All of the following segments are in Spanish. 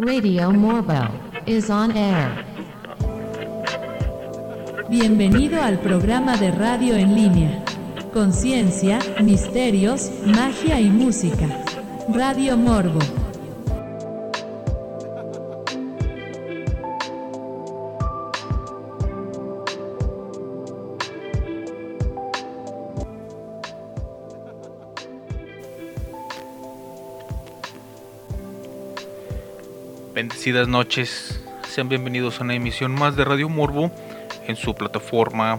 Radio Morbo is on air. Bienvenido al programa de radio en línea. Conciencia, misterios, magia y música. Radio Morbo. Bendecidas noches, sean bienvenidos a una emisión más de Radio Morbo en su plataforma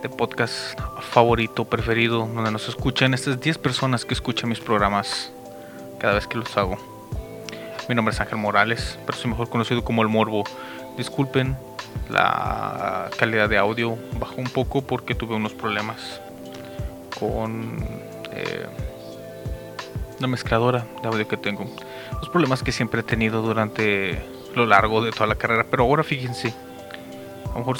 de podcast favorito, preferido, donde nos escuchan estas 10 personas que escuchan mis programas cada vez que los hago. Mi nombre es Ángel Morales, pero soy mejor conocido como El Morbo. Disculpen la calidad de audio, bajó un poco porque tuve unos problemas con eh, la mezcladora de audio que tengo los problemas que siempre he tenido durante lo largo de toda la carrera. Pero ahora fíjense, a lo mejor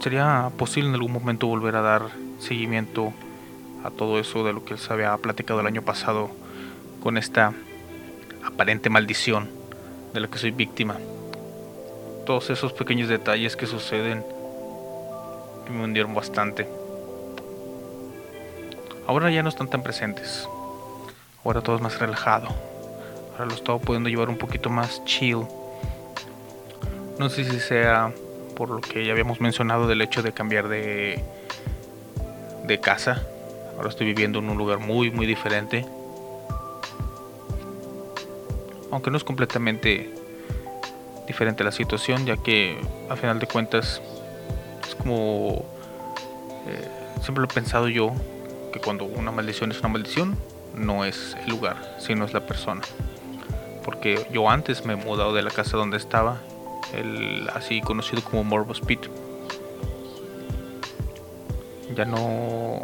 sería posible en algún momento volver a dar seguimiento a todo eso de lo que se había platicado el año pasado con esta aparente maldición de la que soy víctima. Todos esos pequeños detalles que suceden me hundieron bastante. Ahora ya no están tan presentes. Ahora todo es más relajado ahora lo estaba pudiendo llevar un poquito más chill. No sé si sea por lo que ya habíamos mencionado del hecho de cambiar de, de casa. Ahora estoy viviendo en un lugar muy, muy diferente. Aunque no es completamente diferente la situación, ya que a final de cuentas es como... Eh, siempre lo he pensado yo, que cuando una maldición es una maldición, no es el lugar, sino es la persona porque yo antes me he mudado de la casa donde estaba, el así conocido como Morbos Pit. Ya no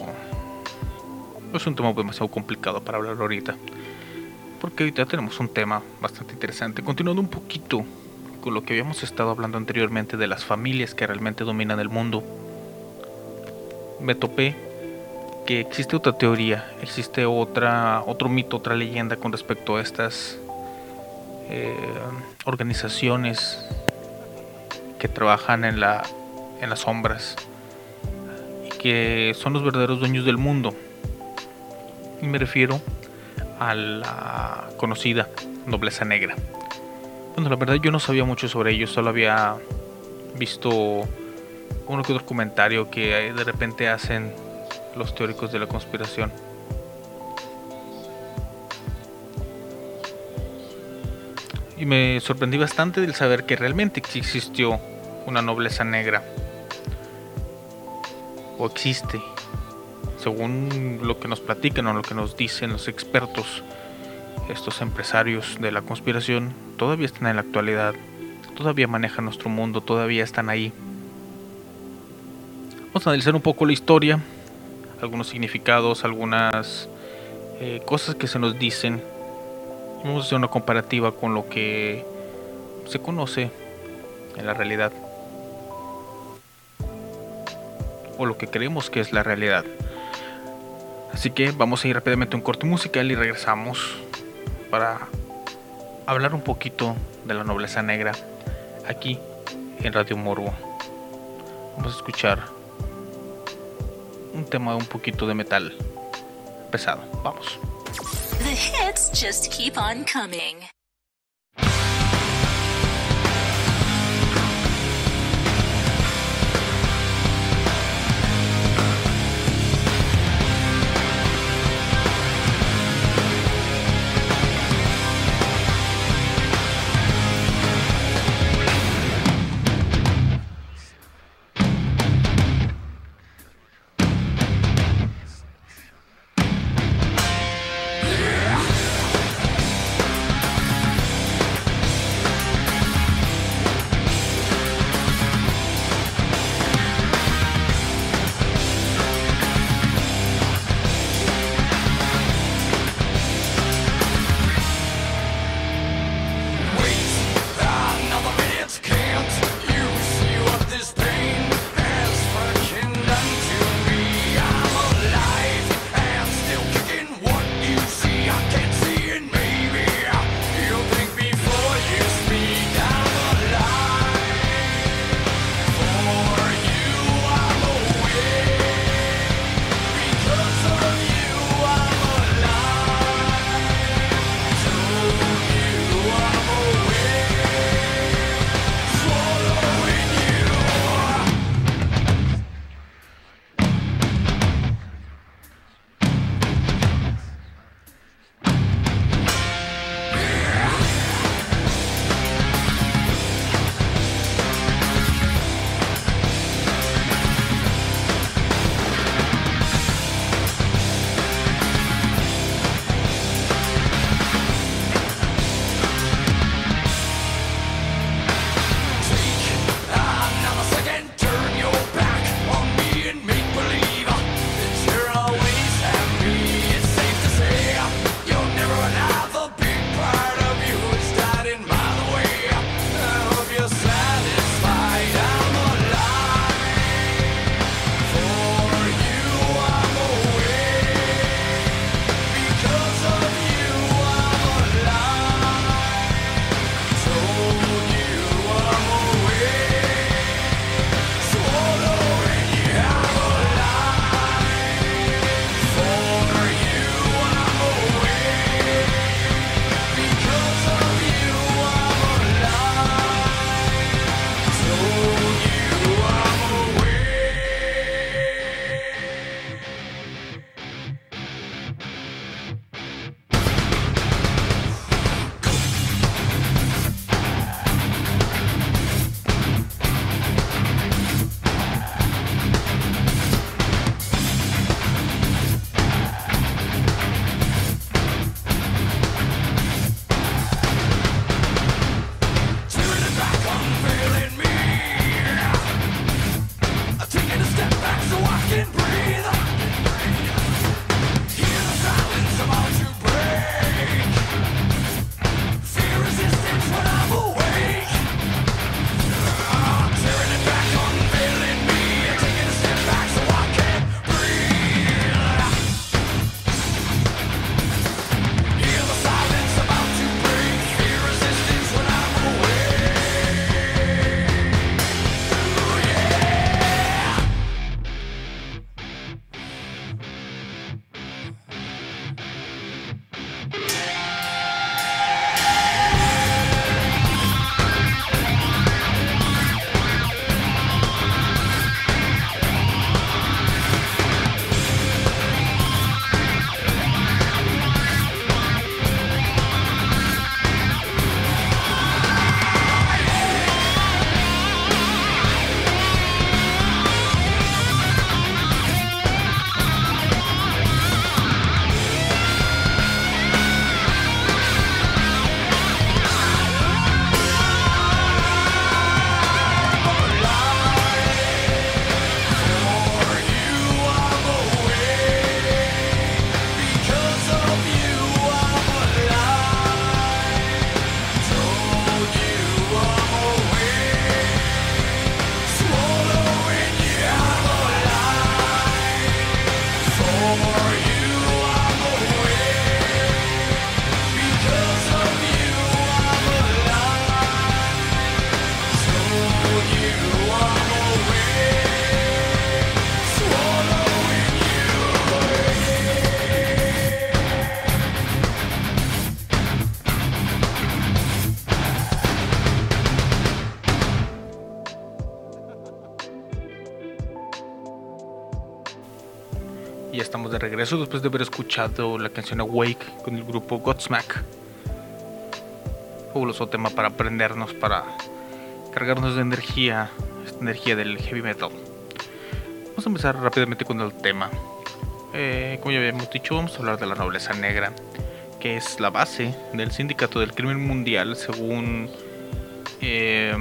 es un tema demasiado complicado para hablar ahorita, porque ahorita tenemos un tema bastante interesante. Continuando un poquito con lo que habíamos estado hablando anteriormente de las familias que realmente dominan el mundo, me topé que existe otra teoría, existe otra, otro mito, otra leyenda con respecto a estas eh, organizaciones que trabajan en, la, en las sombras y que son los verdaderos dueños del mundo. Y me refiero a la conocida nobleza negra. Bueno, la verdad yo no sabía mucho sobre ellos, solo había visto uno que otro comentario que de repente hacen los teóricos de la conspiración. Y me sorprendí bastante del saber que realmente existió una nobleza negra. O existe. Según lo que nos platican o lo que nos dicen los expertos, estos empresarios de la conspiración todavía están en la actualidad. Todavía manejan nuestro mundo, todavía están ahí. Vamos a analizar un poco la historia, algunos significados, algunas eh, cosas que se nos dicen Vamos a hacer una comparativa con lo que se conoce en la realidad. O lo que creemos que es la realidad. Así que vamos a ir rápidamente a un corte musical y regresamos para hablar un poquito de la nobleza negra aquí en Radio Morbo. Vamos a escuchar un tema un poquito de metal pesado. Vamos. The hits just keep on coming. Regreso después de haber escuchado la canción Awake con el grupo Godsmack. Fabuloso tema para aprendernos, para cargarnos de energía, esta energía del heavy metal. Vamos a empezar rápidamente con el tema. Eh, como ya habíamos dicho, vamos a hablar de la nobleza negra, que es la base del sindicato del crimen mundial según eh,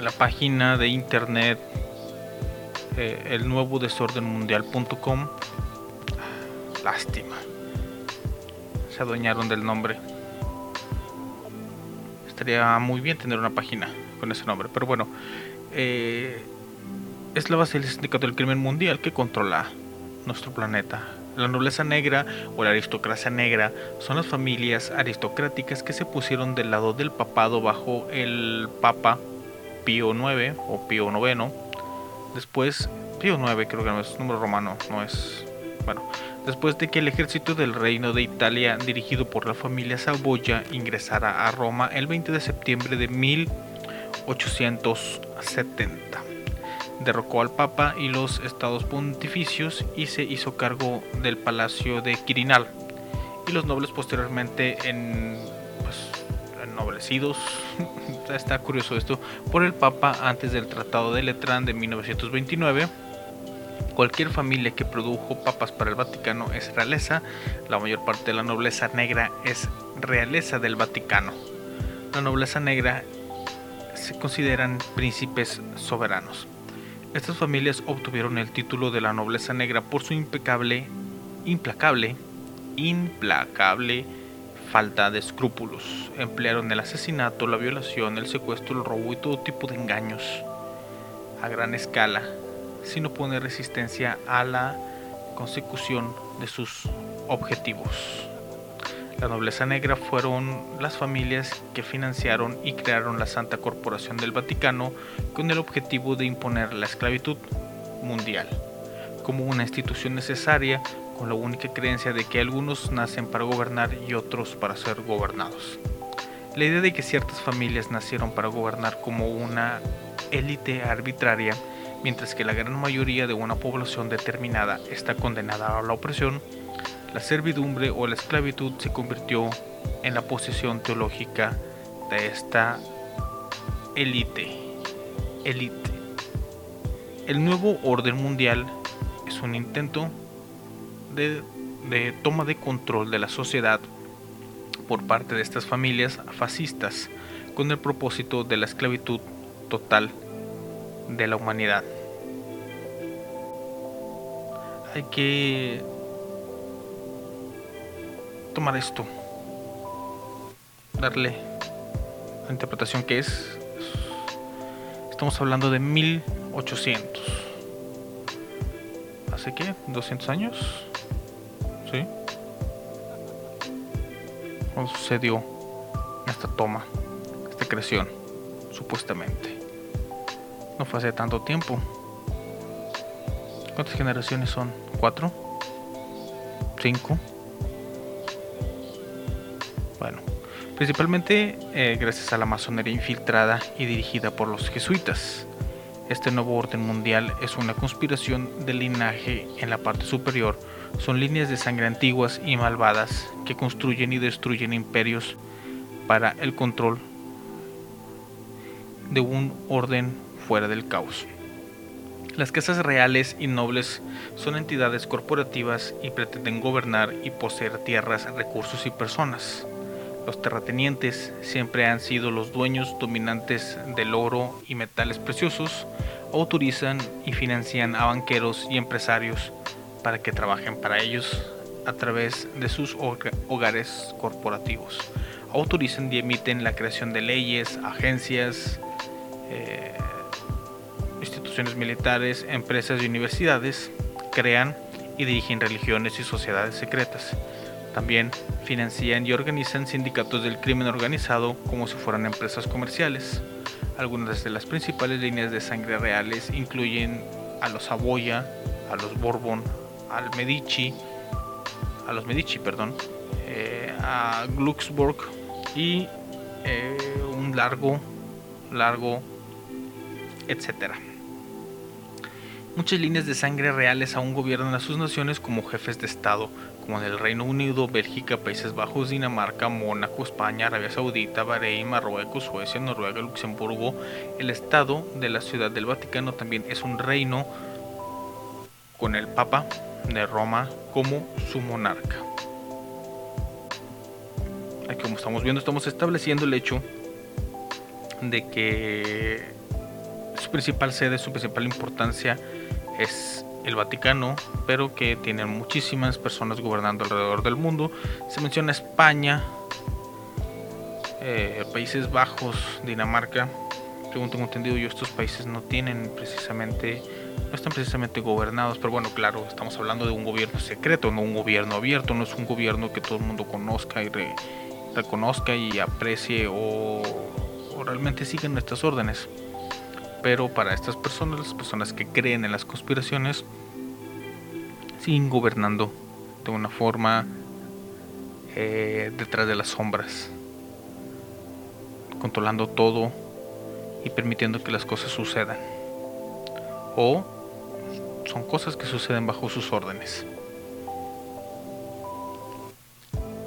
la página de internet eh, el nuevo desorden Lástima. Se adueñaron del nombre. Estaría muy bien tener una página con ese nombre, pero bueno. Eh, es la base del sindicato del crimen mundial que controla nuestro planeta. La nobleza negra o la aristocracia negra son las familias aristocráticas que se pusieron del lado del papado bajo el Papa Pío IX o Pío IX. Después, Pío IX creo que no es número romano, no es... Bueno, después de que el ejército del reino de Italia dirigido por la familia Saboya ingresara a Roma el 20 de septiembre de 1870 derrocó al Papa y los estados pontificios y se hizo cargo del palacio de Quirinal. Y los nobles posteriormente en, ennoblecidos, está curioso esto, por el Papa antes del Tratado de Letrán de 1929. Cualquier familia que produjo papas para el Vaticano es realeza, la mayor parte de la nobleza negra es realeza del Vaticano. La nobleza negra se consideran príncipes soberanos. Estas familias obtuvieron el título de la nobleza negra por su impecable, implacable, implacable falta de escrúpulos. Emplearon el asesinato, la violación, el secuestro, el robo y todo tipo de engaños a gran escala, sin oponer resistencia a la consecución de sus objetivos. La nobleza negra fueron las familias que financiaron y crearon la Santa Corporación del Vaticano con el objetivo de imponer la esclavitud mundial como una institución necesaria con la única creencia de que algunos nacen para gobernar y otros para ser gobernados. La idea de que ciertas familias nacieron para gobernar como una élite arbitraria, mientras que la gran mayoría de una población determinada está condenada a la opresión, la servidumbre o la esclavitud se convirtió en la posición teológica de esta élite. El nuevo orden mundial es un intento de, toma de control de la sociedad por parte de estas familias fascistas con el propósito de la esclavitud total de la humanidad. Hay que tomar esto, darle la interpretación que es. Estamos hablando de 1800. ¿Hace qué? ¿200 años? ¿Sí? Sucedió esta toma, esta creación, supuestamente. No fue hace tanto tiempo. ¿Cuántas generaciones son? ¿Cuatro? ¿Cinco? Bueno, principalmente eh, gracias a la masonería infiltrada y dirigida por los jesuitas. Este nuevo orden mundial es una conspiración de linaje en la parte superior. Son líneas de sangre antiguas y malvadas que construyen y destruyen imperios para el control de un orden fuera del caos. Las casas reales y nobles son entidades corporativas y pretenden gobernar y poseer tierras, recursos y personas. Los terratenientes siempre han sido los dueños dominantes del oro y metales preciosos, autorizan y financian a banqueros y empresarios para que trabajen para ellos a través de sus hogares corporativos. Autorizan y emiten la creación de leyes, agencias, eh, instituciones militares, empresas y universidades, crean y dirigen religiones y sociedades secretas también financian y organizan sindicatos del crimen organizado como si fueran empresas comerciales. Algunas de las principales líneas de sangre reales incluyen a los Saboya, a los Bourbon, al Medici, a los Medici, perdón, eh, a Glucksburg y eh, un largo, largo, etcétera. Muchas líneas de sangre reales aún gobiernan a sus naciones como jefes de Estado, como en el Reino Unido, Bélgica, Países Bajos, Dinamarca, Mónaco, España, Arabia Saudita, Bahrein, Marruecos, Suecia, Noruega, Luxemburgo. El Estado de la Ciudad del Vaticano también es un reino con el Papa de Roma como su monarca. Aquí como estamos viendo, estamos estableciendo el hecho de que su principal sede, su principal importancia es el Vaticano, pero que tiene muchísimas personas gobernando alrededor del mundo. Se menciona España, eh, Países Bajos, Dinamarca. Según tengo entendido yo, estos países no tienen precisamente, no están precisamente gobernados, pero bueno, claro, estamos hablando de un gobierno secreto, no un gobierno abierto, no es un gobierno que todo el mundo conozca y reconozca y aprecie o, realmente siga nuestras órdenes. Pero para estas personas, las personas que creen en las conspiraciones, siguen gobernando de una forma eh, detrás de las sombras, controlando todo y permitiendo que las cosas sucedan. O son cosas que suceden bajo sus órdenes.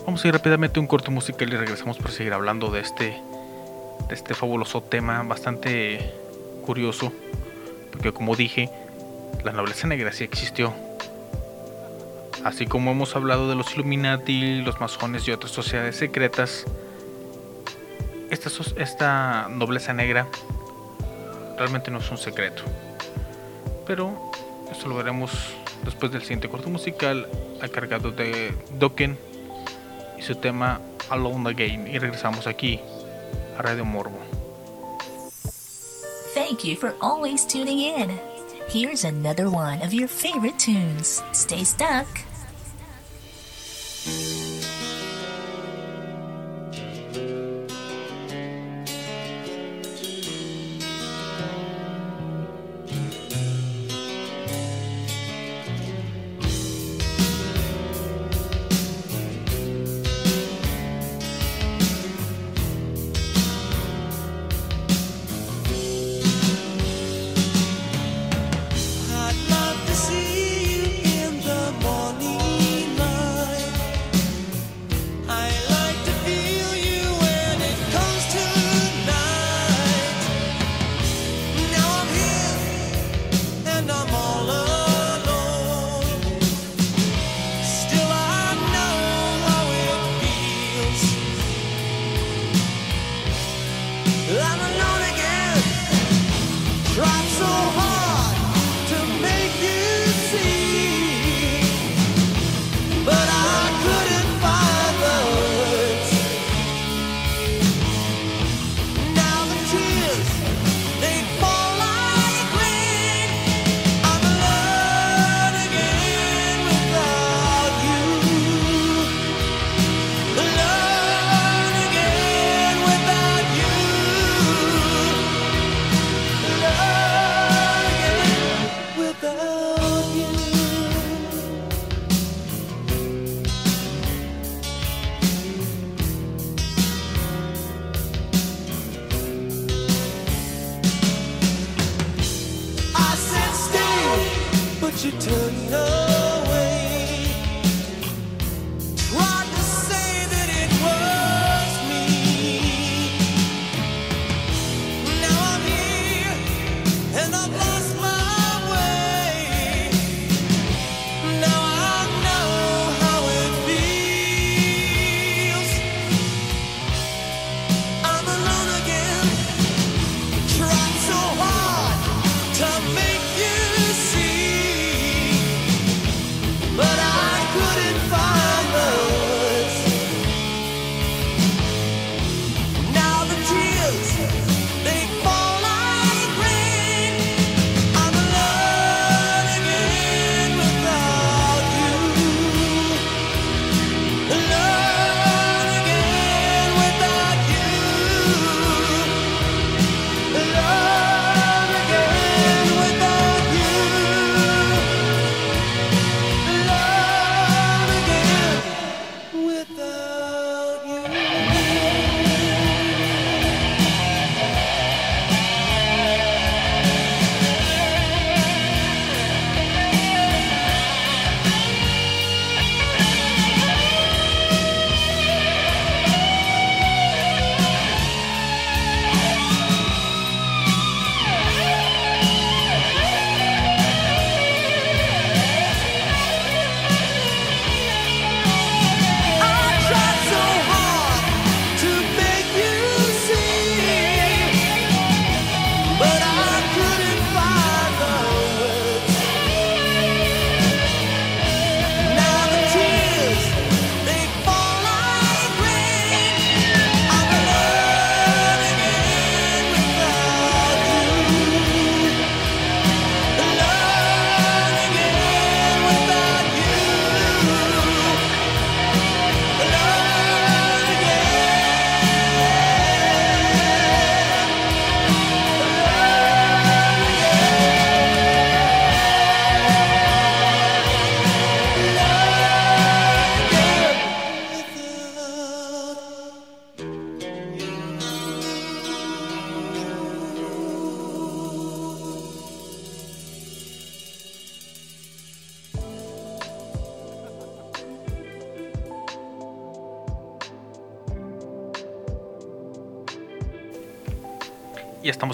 Vamos a ir rápidamente a un corte musical y regresamos para seguir hablando de este, de este fabuloso tema bastante curioso, porque como dije, la nobleza negra sí existió. Así como hemos hablado de los Illuminati, los masones y otras sociedades secretas, esta, esta nobleza negra realmente no es un secreto. Pero esto lo veremos después del siguiente corto musical, a cargado de Dokken y su tema Alone Again. Y regresamos aquí a Radio Morbo. Thank you for always tuning in. Here's another one of your favorite tunes. Stay stuck.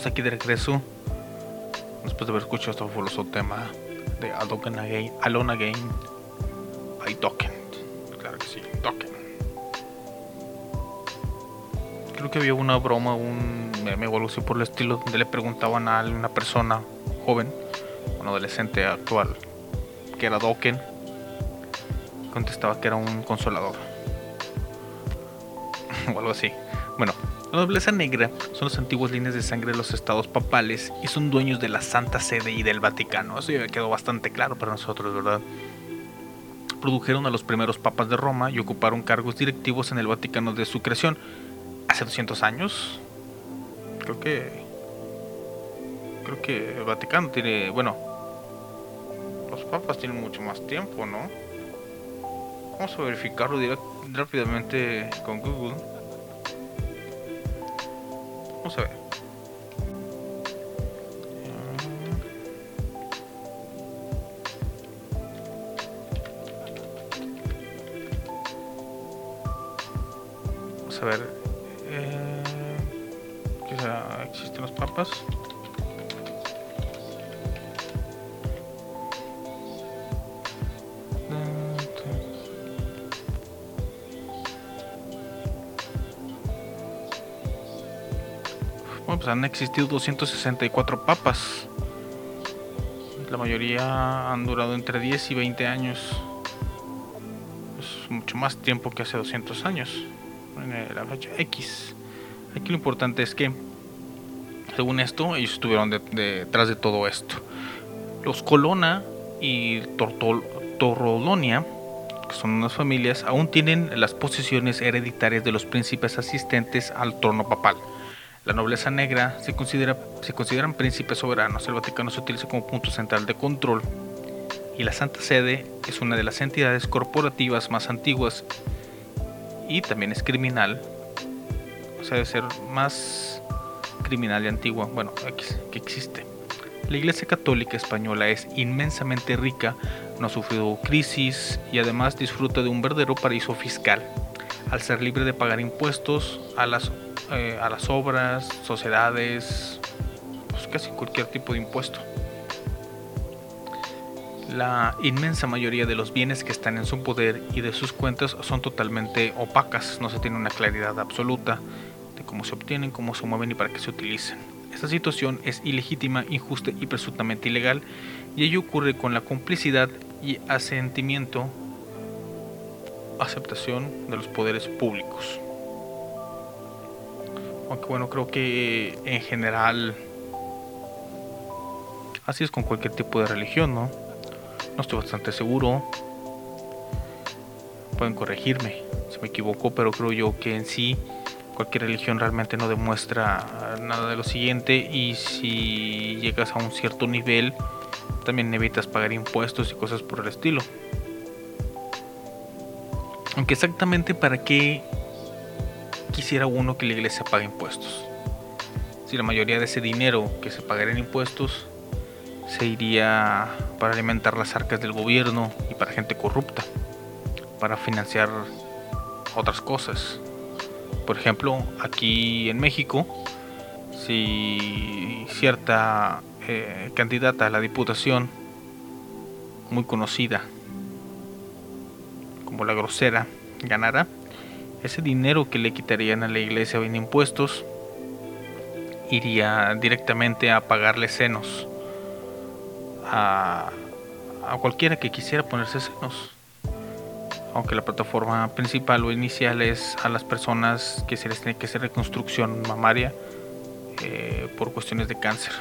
Aquí de regreso. Después de haber escuchado este fabuloso tema de Alone Again, Alone Again by Dokken. Claro que sí, Dokken. Creo que había una broma, un meme o algo así por el estilo, donde le preguntaban a una persona joven, un adolescente actual, que era Dokken. Contestaba que era un consolador. o algo así. Bueno, la nobleza negra son las antiguas líneas de sangre de los estados papales y son dueños de la Santa Sede y del Vaticano. Eso ya quedó bastante claro para nosotros, ¿verdad? Produjeron a los primeros papas de Roma y ocuparon cargos directivos en el Vaticano de su creación hace 200 años. Creo que. Creo que el Vaticano tiene. Bueno. Los papas tienen mucho más tiempo, ¿no? Vamos a verificarlo rápidamente con Google. Vamos a ver. Vamos a ver. Eh, ¿qué sea, ¿Existen los papas? Han existido 264 papas. La mayoría han durado entre 10 y 20 años. Es mucho más tiempo que hace 200 años. En la fecha X. Aquí lo importante es que, según esto, ellos estuvieron detrás de, todo esto. Los Colonna y Torrolonia, que son unas familias, aún tienen las posiciones hereditarias de los príncipes asistentes al trono papal. La nobleza negra se, considera, se consideran príncipes soberanos. El Vaticano se utiliza como punto central de control. Y la Santa Sede es una de las entidades corporativas más antiguas y también es criminal. O sea, debe ser más criminal y antigua, bueno, que existe. La Iglesia Católica Española es inmensamente rica, no ha sufrido crisis y además disfruta de un verdadero paraíso fiscal, al ser libre de pagar impuestos a las eh, a las obras, sociedades, pues casi cualquier tipo de impuesto. La inmensa mayoría de los bienes que están en su poder y de sus cuentas son totalmente opacas, no se tiene una claridad absoluta de cómo se obtienen, cómo se mueven y para qué se utilizan. Esta situación es ilegítima, injusta y presuntamente ilegal, y ello ocurre con la complicidad y asentimiento, aceptación de los poderes públicos. Aunque bueno, creo que en general así es con cualquier tipo de religión, ¿no? No estoy bastante seguro. Pueden corregirme si me equivoco, pero creo yo que en sí cualquier religión realmente no demuestra nada de lo siguiente y si llegas a un cierto nivel también evitas pagar impuestos y cosas por el estilo. Aunque exactamente para qué quisiera uno que la iglesia pague impuestos. Si la mayoría de ese dinero que se pagaría en impuestos se iría para alimentar las arcas del gobierno y para gente corrupta, para financiar otras cosas. Por ejemplo, aquí en México, si cierta eh, candidata a la diputación, muy conocida como la grosera, ganara, ese dinero que le quitarían a la iglesia en impuestos iría directamente a pagarle senos a, cualquiera que quisiera ponerse senos. Aunque la plataforma principal o inicial es a las personas que se les tiene que hacer reconstrucción mamaria eh, por cuestiones de cáncer.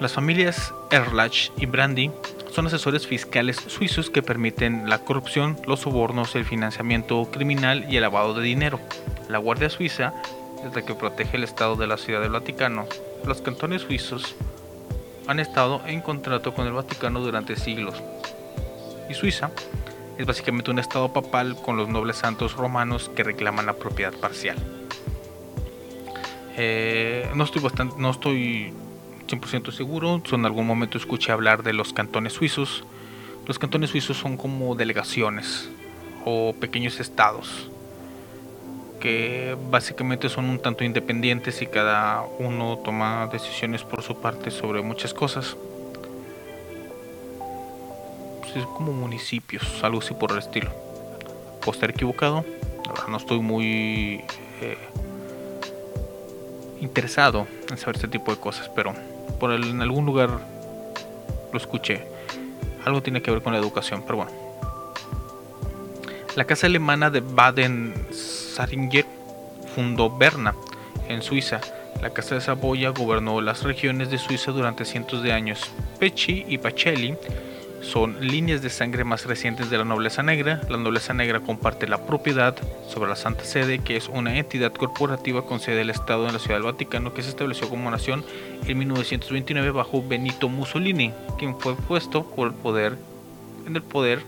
Las familias Erlach y Brandy son asesores fiscales suizos que permiten la corrupción, los sobornos, el financiamiento criminal y el lavado de dinero. La Guardia Suiza es la que protege el Estado de la Ciudad del Vaticano. Los cantones suizos han estado en contrato con el Vaticano durante siglos. Y Suiza es básicamente un estado papal con los nobles santos romanos que reclaman la propiedad parcial. Eh, no estoy bastante, no estoy 100% seguro, en algún momento escuché hablar de los cantones suizos. Los cantones suizos son como delegaciones o pequeños estados que básicamente son un tanto independientes y cada uno toma decisiones por su parte sobre muchas cosas. Pues es como municipios, algo así por el estilo. Puedo estar equivocado, no estoy muy eh, interesado en saber este tipo de cosas, pero por en algún lugar lo escuché. Algo tiene que ver con la educación, pero bueno. La casa alemana de Baden-Saringen fundó Berna, en Suiza. La casa de Saboya gobernó las regiones de Suiza durante cientos de años. Pecci y Pacelli son líneas de sangre más recientes de la nobleza negra. La nobleza negra comparte la propiedad sobre la Santa Sede, que es una entidad corporativa con sede del Estado en la Ciudad del Vaticano que se estableció como nación en 1929 bajo Benito Mussolini, quien fue puesto por el poder en el poder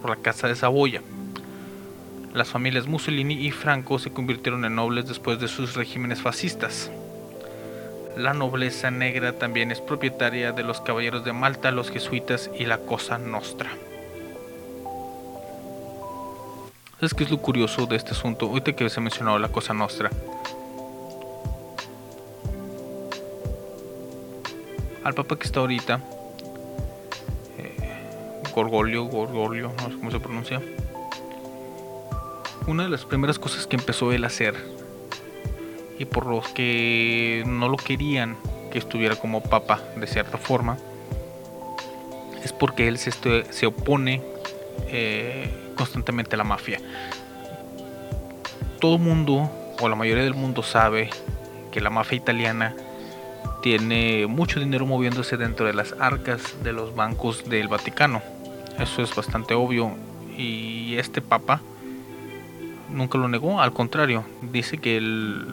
por la Casa de Saboya. Las familias Mussolini y Franco se convirtieron en nobles después de sus regímenes fascistas. La nobleza negra también es propietaria de los caballeros de Malta, los jesuitas y la Cosa Nostra. ¿Sabes qué es lo curioso de este asunto? Ahorita que se ha mencionado la Cosa Nostra. Al papa que está ahorita, Gorgolio, Gorgolio, no sé cómo se pronuncia. Una de las primeras cosas que empezó él a hacer y por los que no lo querían que estuviera como papa de cierta forma es porque él se, opone eh, constantemente a la mafia. Todo mundo, o la mayoría del mundo, sabe que la mafia italiana tiene mucho dinero moviéndose dentro de las arcas de los bancos del Vaticano. Eso es bastante obvio. Y este papa nunca lo negó, al contrario, dice que el,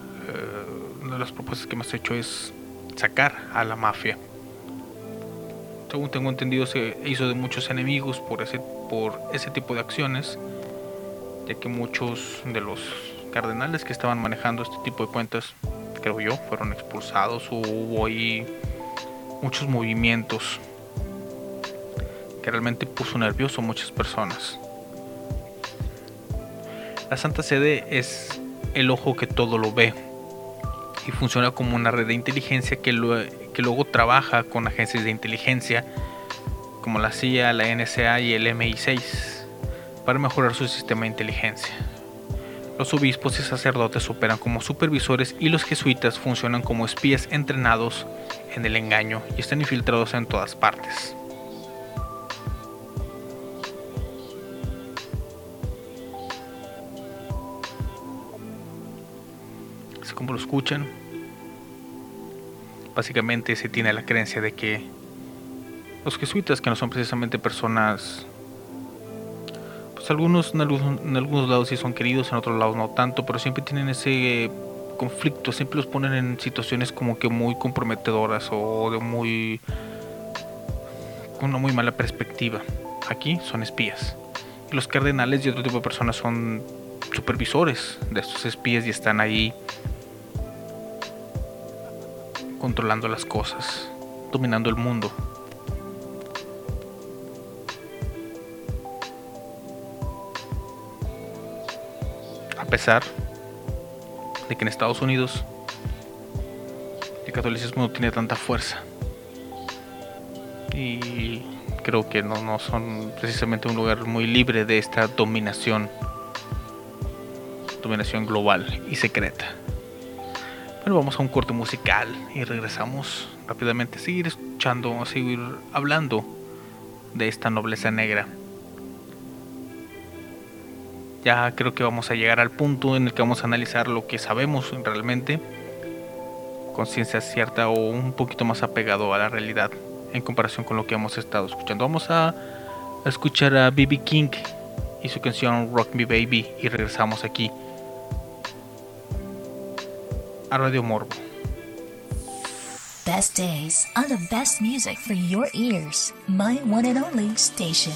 las propuestas que hemos hecho es sacar a la mafia. Según tengo entendido, se hizo de muchos enemigos por ese, por ese tipo de acciones, ya que muchos de los cardenales que estaban manejando este tipo de cuentas, creo yo, fueron expulsados o hubo ahí muchos movimientos realmente puso nervioso a muchas personas. La Santa Sede es el ojo que todo lo ve y funciona como una red de inteligencia que, luego trabaja con agencias de inteligencia como la CIA, la NSA y el MI6 para mejorar su sistema de inteligencia. Los obispos y sacerdotes operan como supervisores y los jesuitas funcionan como espías entrenados en el engaño y están infiltrados en todas partes. Como lo escuchan. Básicamente se tiene la creencia de que los jesuitas, que no son precisamente personas, pues algunos en algunos, lados sí son queridos, en otros lados no tanto, pero siempre tienen ese conflicto, siempre los ponen en situaciones como que muy comprometedoras o de muy con una muy mala perspectiva. Aquí son espías. Los cardenales y otro tipo de personas son supervisores de estos espías y están ahí controlando las cosas, dominando el mundo. A pesar de que en Estados Unidos el catolicismo no tiene tanta fuerza. Y creo que no, no son precisamente un lugar muy libre de esta dominación, dominación global y secreta. Bueno, vamos a un corte musical y regresamos rápidamente a seguir escuchando, a seguir hablando de esta nobleza negra. Ya creo que vamos a llegar al punto en el que vamos a analizar lo que sabemos realmente, con ciencia cierta o un poquito más apegado a la realidad en comparación con lo que hemos estado escuchando. Vamos a, escuchar a B.B. King y su canción Rock Me Baby y regresamos aquí a Radio Morbo. Best days are the best music for your ears. My one and only station.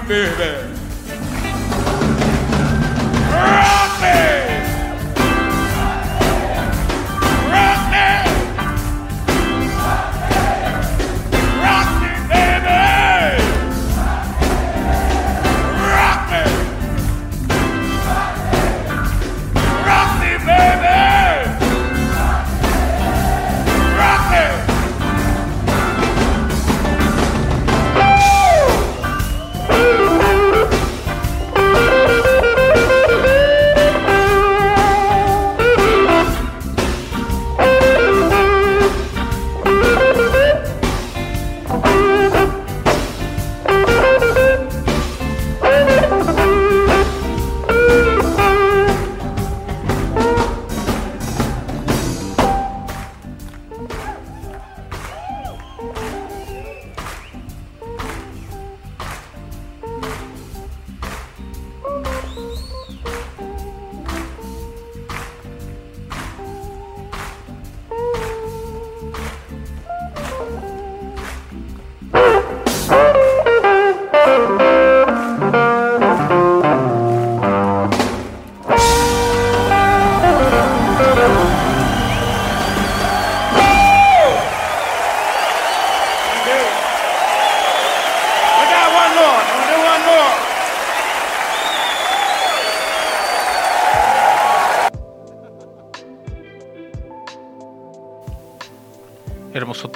Baby.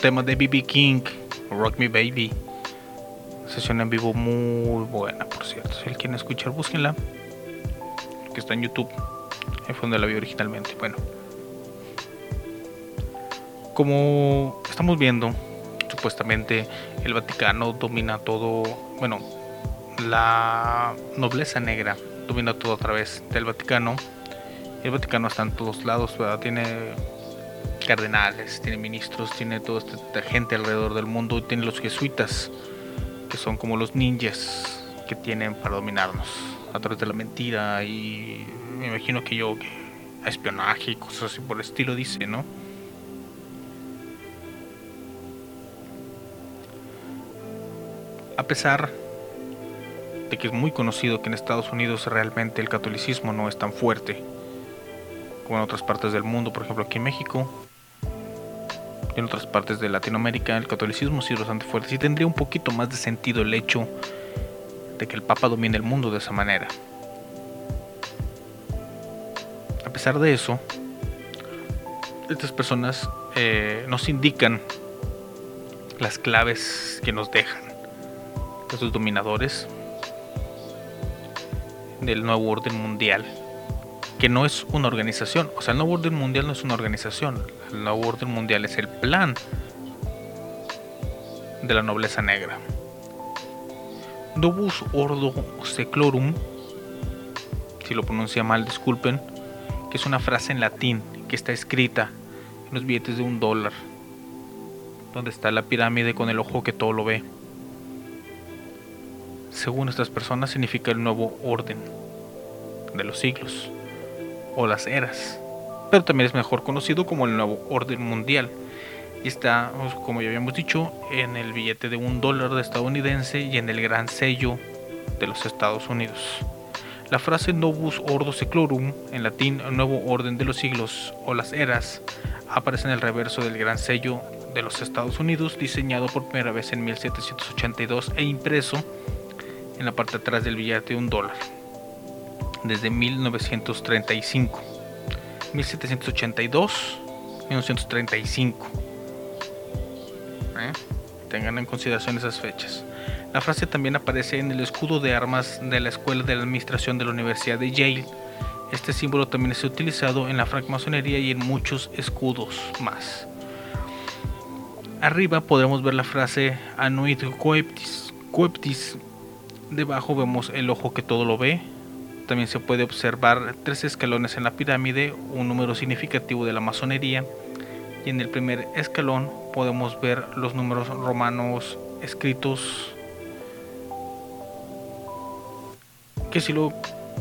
Famoso tema de BB King, Rock Me Baby. Sesión en vivo muy buena, por cierto. Si quieren escuchar, búsquenla. Que está en YouTube. Ahí fue donde la vi originalmente. Bueno. Como estamos viendo, supuestamente el Vaticano domina todo. Bueno, la nobleza negra domina todo a través del Vaticano. El Vaticano está en todos lados, Tiene cardenales, tiene ministros, tiene toda esta gente alrededor del mundo, tiene los jesuitas, que son como los ninjas que tienen para dominarnos a través de la mentira y me imagino que yo espionaje y cosas así por el estilo dice, ¿no? A pesar de que es muy conocido que en Estados Unidos realmente el catolicismo no es tan fuerte como en otras partes del mundo, por ejemplo aquí en México, en otras partes de Latinoamérica el catolicismo sí es bastante fuerte. Sí tendría un poquito más de sentido el hecho de que el Papa domine el mundo de esa manera. A pesar de eso, estas personas eh, nos indican las claves que nos dejan estos dominadores del nuevo orden mundial que no es una organización. O sea, el nuevo orden mundial no es una organización. El nuevo orden mundial es el plan de la nobleza negra. Dobus Ordo Seclorum, si lo pronuncia mal, disculpen, que es una frase en latín que está escrita en los billetes de un dólar, donde está la pirámide con el ojo que todo lo ve. Según estas personas, significa el nuevo orden de los siglos o las eras, pero también es mejor conocido como el nuevo orden mundial. Está, pues, como ya habíamos dicho, en el billete de un dólar de estadounidense y en el gran sello de los Estados Unidos. La frase Novus Ordo Seclorum, en latín Nuevo Orden de los Siglos o las Eras, aparece en el reverso del gran sello de los Estados Unidos, diseñado por primera vez en 1782 e impreso en la parte de atrás del billete de un dólar desde 1935, 1782, 1935. ¿Eh? Tengan en consideración esas fechas. La frase también aparece en el escudo de armas de la Escuela de Administración de la Universidad de Yale. Este símbolo también es utilizado en la francmasonería y en muchos escudos más. Arriba podemos ver la frase Anuit Coeptis. Coeptis. Debajo vemos el ojo que todo lo ve, también se puede observar tres escalones en la pirámide, un número significativo de la masonería, y en el primer escalón podemos ver los números romanos escritos, que si lo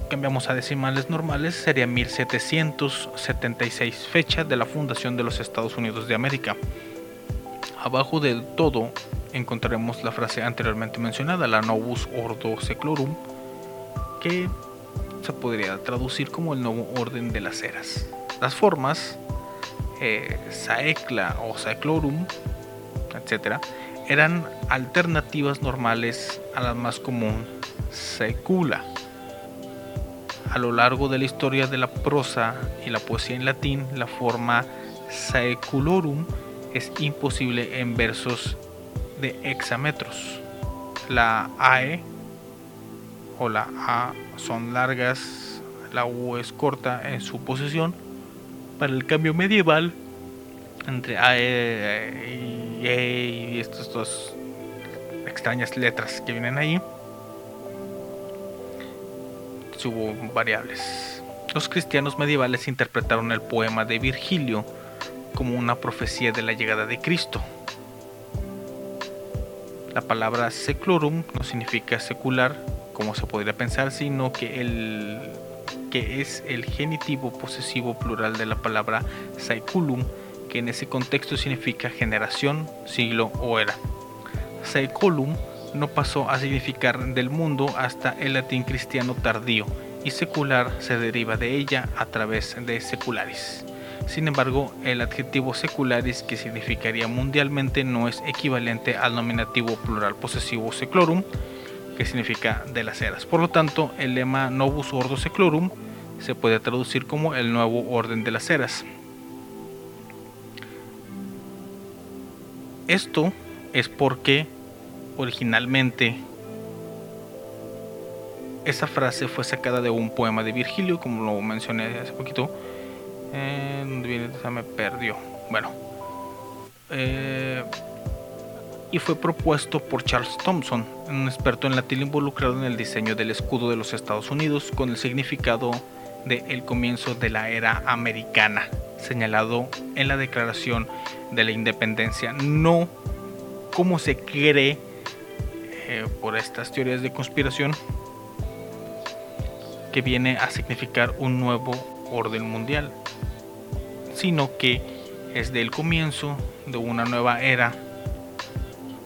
cambiamos a decimales normales sería 1776, fecha de la fundación de los Estados Unidos de América. Abajo del todo encontraremos la frase anteriormente mencionada, la Novus Ordo Seclorum, que se podría traducir como el nuevo orden de las eras. Las formas, eh, saecla o saeclorum, etc., eran alternativas normales a la más común, saecula. A lo largo de la historia de la prosa y la poesía en latín, la forma saeculorum es imposible en versos de hexametros. La AE o la A son largas, la U es corta en su posición. Para el cambio medieval entre A e, y E y estas dos extrañas letras que vienen ahí, hubo variables. Los cristianos medievales interpretaron el poema de Virgilio como una profecía de la llegada de Cristo. La palabra seclorum no significa secular, como se podría pensar, sino que, el, que es el genitivo posesivo plural de la palabra saeculum, que en ese contexto significa generación, siglo o era. Saeculum no pasó a significar del mundo hasta el latín cristiano tardío, y secular se deriva de ella a través de secularis. Sin embargo, el adjetivo secularis, que significaría mundialmente, no es equivalente al nominativo plural posesivo seclorum, que significa de las eras. Por lo tanto, el lema Novus Ordo Seclorum se puede traducir como el nuevo orden de las eras. Esto es porque originalmente esa frase fue sacada de un poema de Virgilio, como lo mencioné hace poquito. Eh, ¿dónde viene? Se me perdió. Bueno. Eh, y fue propuesto por Charles Thompson, un experto en latín involucrado en el diseño del escudo de los Estados Unidos con el significado de el comienzo de la era americana, señalado en la Declaración de la Independencia, no como se cree eh, por estas teorías de conspiración que viene a significar un nuevo orden mundial, sino que es del comienzo de una nueva era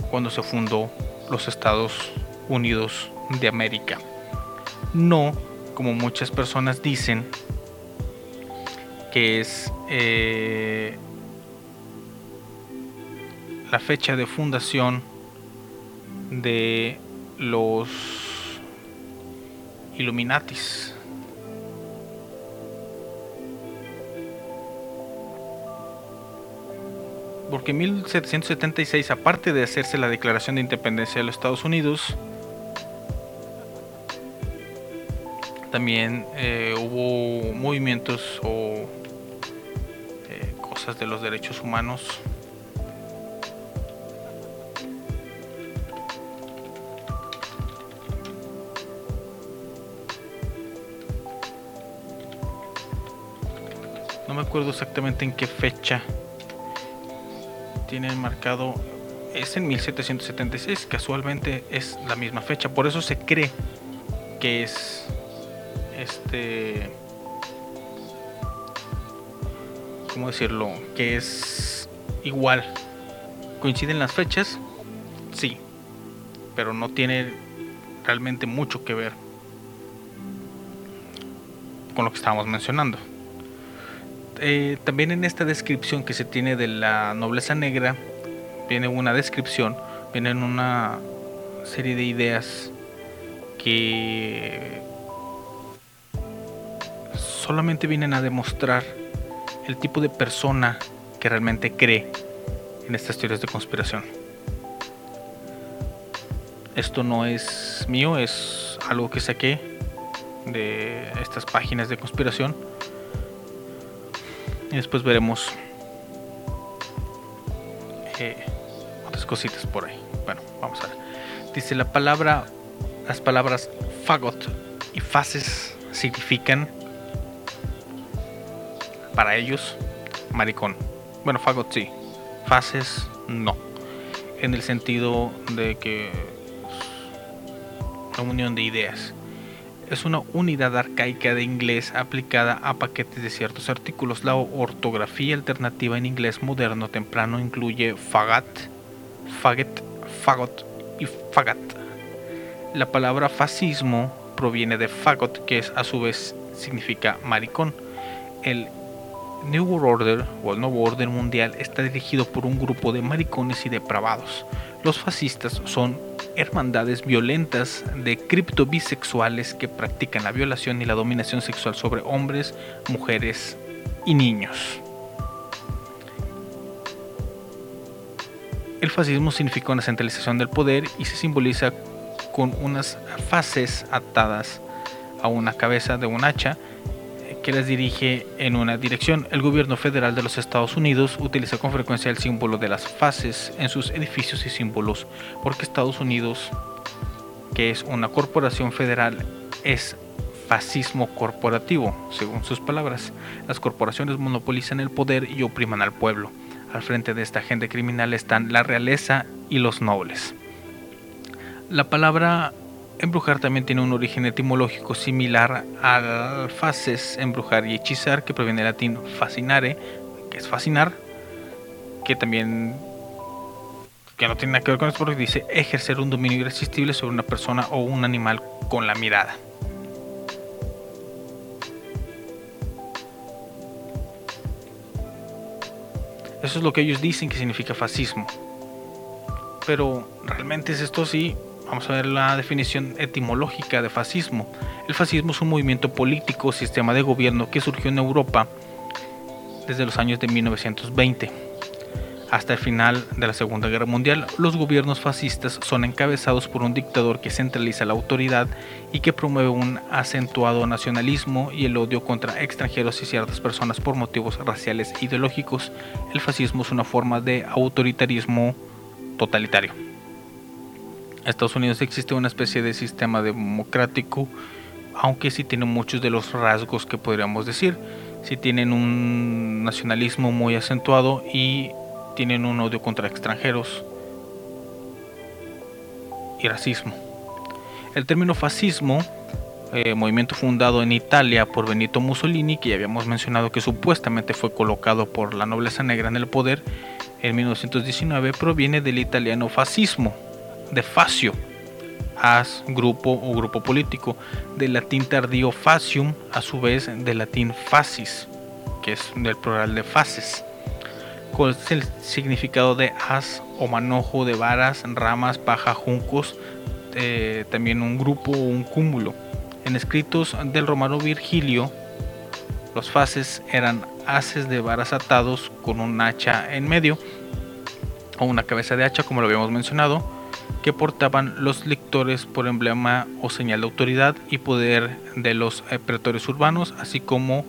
cuando se fundó los Estados Unidos de América. No, como muchas personas dicen, que es eh, la fecha de fundación de los Illuminatis. Porque en 1776, aparte de hacerse la declaración de independencia de los Estados Unidos, también eh, hubo movimientos o eh, cosas de los derechos humanos. No me acuerdo exactamente en qué fecha tienen marcado es en 1776, casualmente es la misma fecha, por eso se cree que es este ¿cómo decirlo? que es igual. ¿Coinciden las fechas? Sí, pero no tiene realmente mucho que ver con lo que estábamos mencionando. Eh, también en esta descripción que se tiene de la nobleza negra, viene una descripción, viene una serie de ideas que solamente vienen a demostrar el tipo de persona que realmente cree en estas teorías de conspiración. Esto no es mío, es algo que saqué de estas páginas de conspiración y después veremos eh, otras cositas por ahí. Bueno, vamos a ver. Dice la palabra, las palabras fagot y fases significan para ellos maricón. Bueno, fagot sí, fases no. En el sentido de que una unión de ideas es una unidad arcaica de inglés aplicada a paquetes de ciertos artículos. La ortografía alternativa en inglés moderno temprano incluye fagat, faget, fagot y fagat. La palabra fascismo proviene de fagot, que a su vez significa maricón. El New World Order o el nuevo orden mundial está dirigido por un grupo de maricones y depravados. Los fascistas son hermandades violentas de criptobisexuales que practican la violación y la dominación sexual sobre hombres, mujeres y niños. El fascismo significa una centralización del poder y se simboliza con unas fases atadas a una cabeza de un hacha que las dirige en una dirección. El gobierno federal de los Estados Unidos utiliza con frecuencia el símbolo de las fases en sus edificios y símbolos, porque Estados Unidos, que es una corporación federal, es fascismo corporativo, según sus palabras. Las corporaciones monopolizan el poder y opriman al pueblo. Al frente de esta agenda criminal están la realeza y los nobles. La palabra Embrujar también tiene un origen etimológico similar al fases, embrujar y hechizar, que proviene del latín fascinare, que es fascinar, que también que no tiene nada que ver con esto porque dice ejercer un dominio irresistible sobre una persona o un animal con la mirada. Eso es lo que ellos dicen que significa fascismo. Pero realmente es esto sí Vamos a ver la definición etimológica de fascismo. El fascismo es un movimiento político, sistema de gobierno que surgió en Europa desde los años de 1920. Hasta el final de la Segunda Guerra Mundial, los gobiernos fascistas son encabezados por un dictador que centraliza la autoridad y que promueve un acentuado nacionalismo y el odio contra extranjeros y ciertas personas por motivos raciales e ideológicos. El fascismo es una forma de autoritarismo totalitario. Estados Unidos existe una especie de sistema democrático, aunque sí tiene muchos de los rasgos que podríamos decir. Sí tienen un nacionalismo muy acentuado y tienen un odio contra extranjeros y racismo. El término fascismo, eh, movimiento fundado en Italia por Benito Mussolini, que ya habíamos mencionado que supuestamente fue colocado por la nobleza negra en el poder en 1919, proviene del italiano fascismo, de fascio, as, grupo o grupo político, del latín tardío fascium, a su vez del latín fascis, que es del plural de fases cuál es el significado de as o manojo de varas, ramas, paja, juncos, eh, también un grupo o un cúmulo. En escritos del romano Virgilio, los fases eran haces de varas atados con un hacha en medio o una cabeza de hacha, como lo habíamos mencionado, que portaban los lectores por emblema o señal de autoridad y poder de los eh, pretores urbanos, así como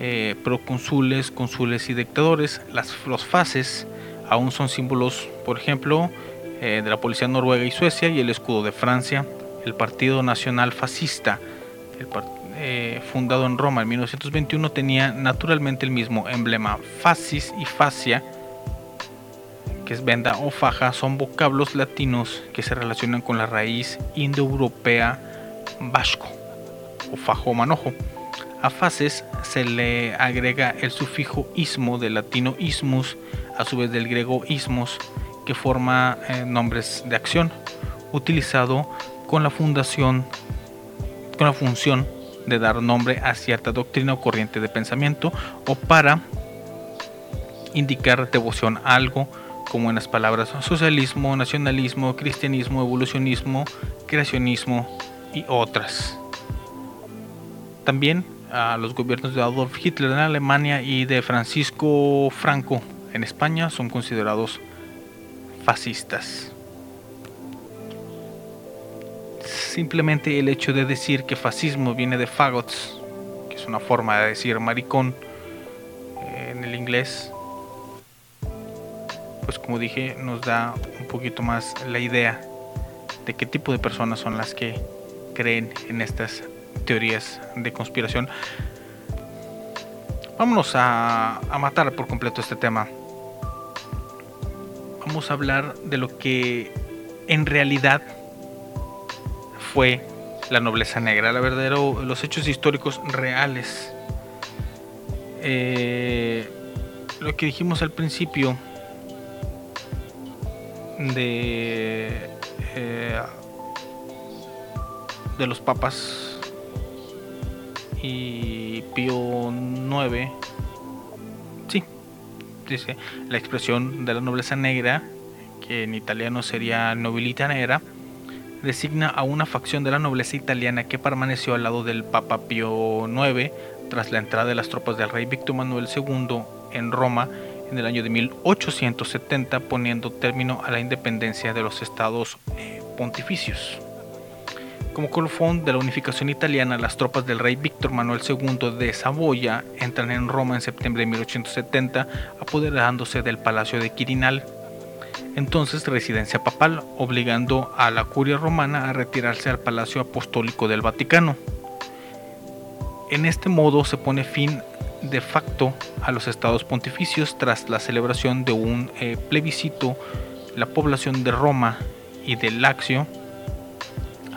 eh, procónsules, cónsules y dictadores. Las, los fases aún son símbolos, por ejemplo, eh, de la policía noruega y Suecia y el escudo de Francia. El Partido Nacional Fascista, fundado en Roma en 1921, tenía naturalmente el mismo emblema. Fascis y fascia, que es venda o faja, son vocablos latinos que se relacionan con la raíz indoeuropea vasco o fajo manojo. A fases se le agrega el sufijo ismo del latino ismus, a su vez del griego ismos, que forma eh, nombres de acción, utilizado con la fundación, con la función de dar nombre a cierta doctrina o corriente de pensamiento o para indicar devoción a algo, como en las palabras socialismo, nacionalismo, cristianismo, evolucionismo, creacionismo y otras. También a los gobiernos de Adolf Hitler en Alemania y de Francisco Franco en España son considerados fascistas. Simplemente el hecho de decir que fascismo viene de fagots, que es una forma de decir maricón eh, en el inglés, pues como dije, nos da un poquito más la idea de qué tipo de personas son las que creen en estas teorías de conspiración. Vámonos a, matar por completo este tema. Vamos a hablar de lo que en realidad fue la nobleza negra, la verdadero, los hechos históricos reales. Eh, lo que dijimos al principio de eh, de los papas. Y Pío IX, sí, dice la expresión de la nobleza negra, que en italiano sería nobilita negra, designa a una facción de la nobleza italiana que permaneció al lado del Papa Pío IX tras la entrada de las tropas del rey Víctor Manuel II en Roma en el año de 1870, poniendo término a la independencia de los estados eh, pontificios. Como colofón de la unificación italiana, las tropas del rey Víctor Manuel II de Saboya entran en Roma en septiembre de 1870, apoderándose del Palacio de Quirinal, entonces residencia papal, obligando a la curia romana a retirarse al Palacio Apostólico del Vaticano. En este modo se pone fin de facto a los estados pontificios tras la celebración de un eh, plebiscito. La población de Roma y de Laxio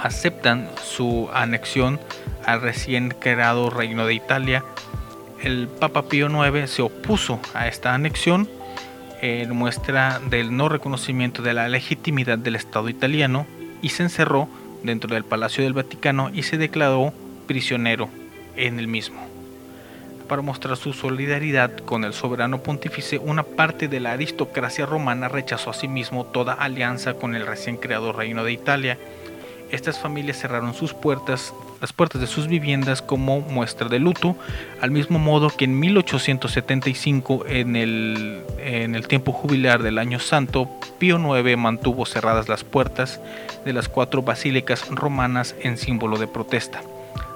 aceptan su anexión al recién creado Reino de Italia. El Papa Pío IX se opuso a esta anexión en muestra del no reconocimiento de la legitimidad del Estado italiano y se encerró dentro del Palacio del Vaticano y se declaró prisionero en el mismo. Para mostrar su solidaridad con el soberano pontífice, una parte de la aristocracia romana rechazó asimismo toda alianza con el recién creado Reino de Italia estas familias cerraron sus puertas las puertas de sus viviendas como muestra de luto, al mismo modo que en 1875, en el, en el tiempo jubilar del Año Santo, Pío IX mantuvo cerradas las puertas de las cuatro basílicas romanas en símbolo de protesta.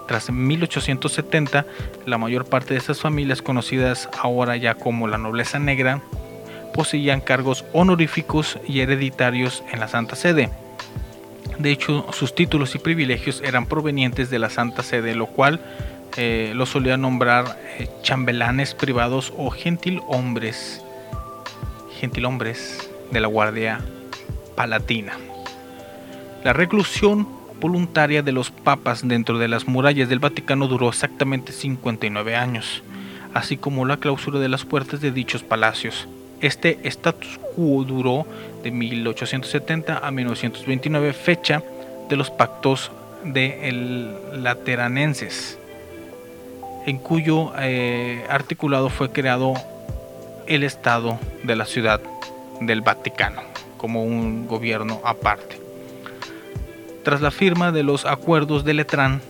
Tras 1870, la mayor parte de estas familias, conocidas ahora ya como la nobleza negra, poseían cargos honoríficos y hereditarios en la Santa Sede. De hecho, sus títulos y privilegios eran provenientes de la Santa Sede, lo cual eh, los solía nombrar eh, chambelanes privados o gentilhombres, gentilhombres de la Guardia Palatina. La reclusión voluntaria de los papas dentro de las murallas del Vaticano duró exactamente 59 años, así como la clausura de las puertas de dichos palacios. Este status quo duró de 1870 a 1929, fecha de los pactos de Lateranenses, en cuyo eh, articulado fue creado el Estado de la Ciudad del Vaticano como un gobierno aparte. Tras la firma de los acuerdos de Letrán,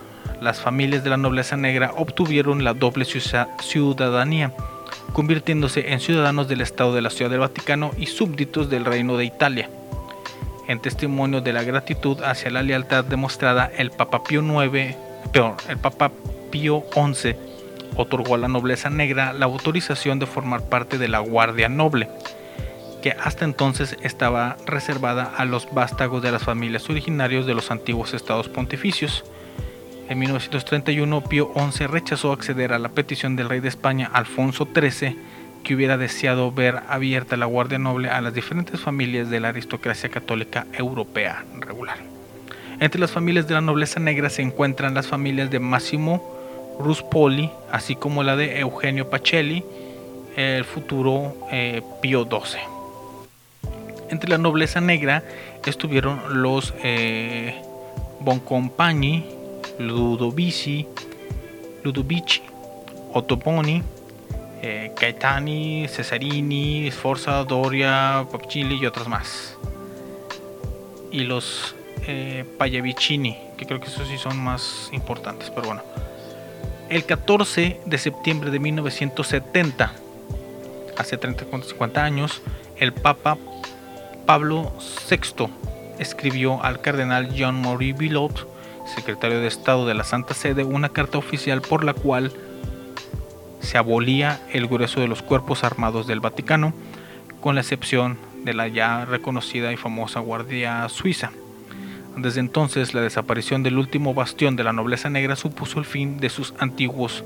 las familias de la nobleza negra obtuvieron la doble ciudadanía convirtiéndose en ciudadanos del Estado de la Ciudad del Vaticano y súbditos del Reino de Italia. En testimonio de la gratitud hacia la lealtad demostrada, el Papa Pío IX, peor, el Papa Pío XI otorgó a la nobleza negra la autorización de formar parte de la Guardia Noble, que hasta entonces estaba reservada a los vástagos de las familias originarios de los antiguos estados pontificios. En 1931, Pío XI rechazó acceder a la petición del rey de España, Alfonso XIII, que hubiera deseado ver abierta la Guardia Noble a las diferentes familias de la aristocracia católica europea regular. Entre las familias de la nobleza negra se encuentran las familias de Massimo Ruspoli, así como la de Eugenio Pacelli, el futuro eh, Pío XII. Entre la nobleza negra estuvieron los eh, Boncompagni, Ludovici, Ludovici, Ottoboni, eh, Gaetani, Cesarini, Sforza, Doria, Papchili y otros más. Y los eh, Payavicini, que creo que esos sí son más importantes, pero bueno. El 14 de septiembre de 1970, hace 30, 50 años, el Papa Pablo VI escribió al cardenal John Maurice Billot secretario de Estado de la Santa Sede, una carta oficial por la cual se abolía el grueso de los cuerpos armados del Vaticano, con la excepción de la ya reconocida y famosa Guardia Suiza. Desde entonces, la desaparición del último bastión de la nobleza negra supuso el fin de sus antiguos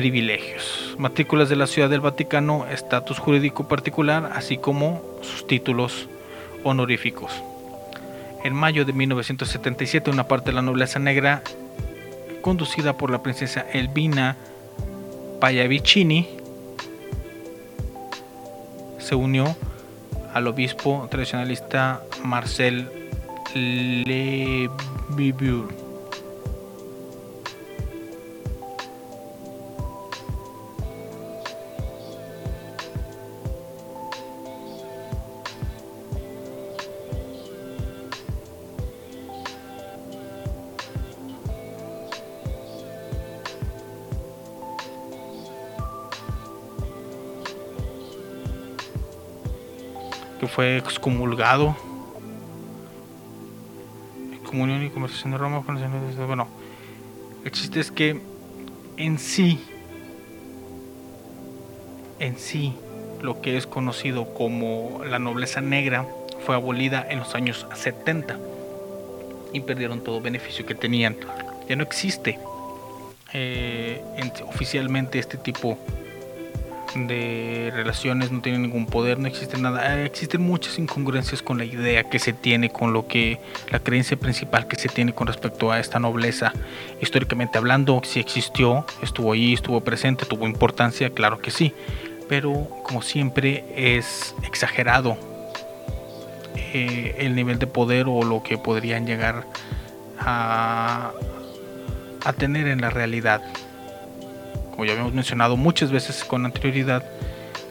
privilegios, matrículas de la Ciudad del Vaticano, estatus jurídico particular, así como sus títulos honoríficos. En mayo de 1977, una parte de la nobleza negra, conducida por la princesa Elvina Payavicini, se unió al obispo tradicionalista Marcel Lebibour. Excomulgado. Comunión y conversación de Roma. Bueno, el chiste es que en sí, en sí, lo que es conocido como la nobleza negra fue abolida en los años 70 y perdieron todo beneficio que tenían. Ya no existe eh, oficialmente este tipo de relaciones, no tiene ningún poder, no existe nada. Eh, existen muchas incongruencias con la idea que se tiene, con lo que la creencia principal que se tiene con respecto a esta nobleza. Históricamente hablando, si existió, estuvo ahí, estuvo presente, tuvo importancia, claro que sí. Pero como siempre es exagerado eh, el nivel de poder o lo que podrían llegar a, a tener en la realidad como ya habíamos mencionado muchas veces con anterioridad,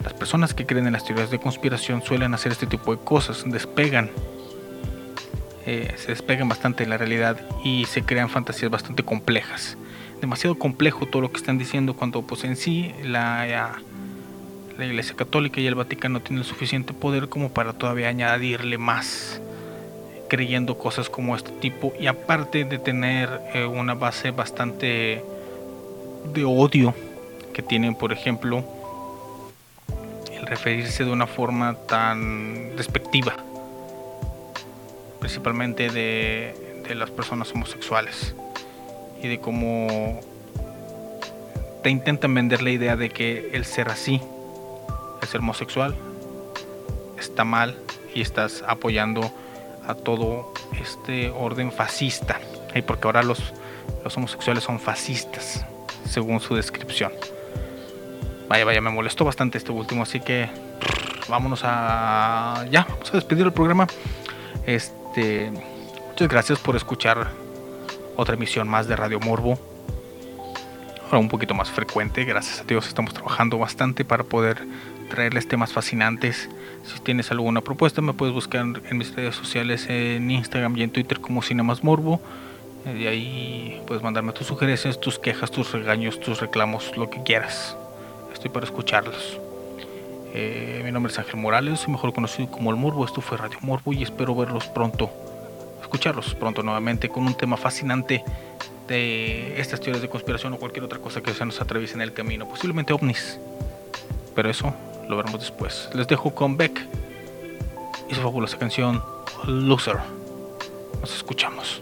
las personas que creen en las teorías de conspiración suelen hacer este tipo de cosas, despegan eh, se despegan bastante de la realidad y se crean fantasías bastante complejas. Demasiado complejo todo lo que están diciendo cuando pues en sí la, la Iglesia Católica y el Vaticano tienen el suficiente poder como para todavía añadirle más creyendo cosas como este tipo y aparte de tener eh, una base bastante de odio que tienen por ejemplo el referirse de una forma tan despectiva principalmente de, las personas homosexuales y de cómo te intentan vender la idea de que el ser así el ser homosexual está mal y estás apoyando a todo este orden fascista. Y porque ahora los, los homosexuales son fascistas, según su descripción. Vaya, vaya, me molestó bastante este último, así que vámonos a. Ya, vamos a despedir el programa. Este. Muchas gracias por escuchar otra emisión más de Radio Morbo. Ahora un poquito más frecuente, gracias a Dios estamos trabajando bastante para poder traerles temas fascinantes. Si tienes alguna propuesta, me puedes buscar en mis redes sociales, en Instagram y en Twitter como Cinemas Morbo. Y ahí puedes mandarme tus sugerencias, tus quejas, tus regaños, tus reclamos, lo que quieras. Estoy para escucharlos. Eh, mi nombre es Ángel Morales, mejor conocido como El Morbo. Esto fue Radio Morbo y espero verlos pronto, escucharlos pronto nuevamente con un tema fascinante de estas teorías de conspiración o cualquier otra cosa que se nos atraviese en el camino, posiblemente ovnis. Pero eso lo veremos después. Les dejo con Beck y su fabulosa canción Loser. Nos escuchamos.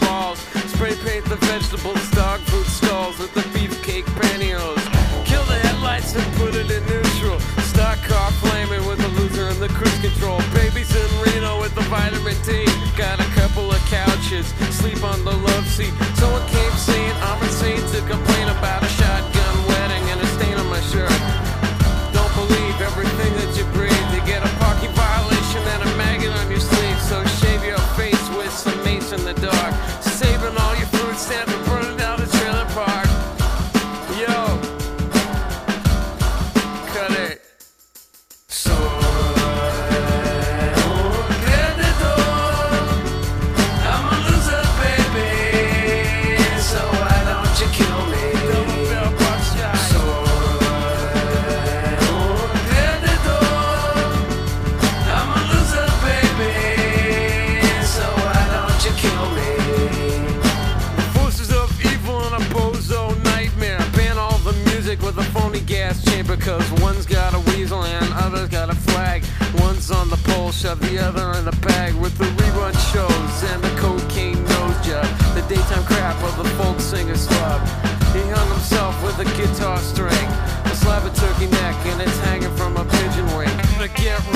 the vegetables, dog food stalls with the beefcake pantyhose. Kill the headlights and put it in neutral. Stock car flaming with the loser and the cruise control. Babies in Reno with the vitamin D. Got a couple of couches, sleep on the love seat. Someone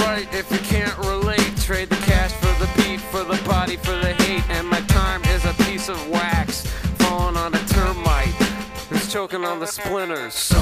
right if you can't relate. Trade the cash for the beat, for the body, for the hate. And my time is a piece of wax falling on a termite. Who's choking on the splinters. So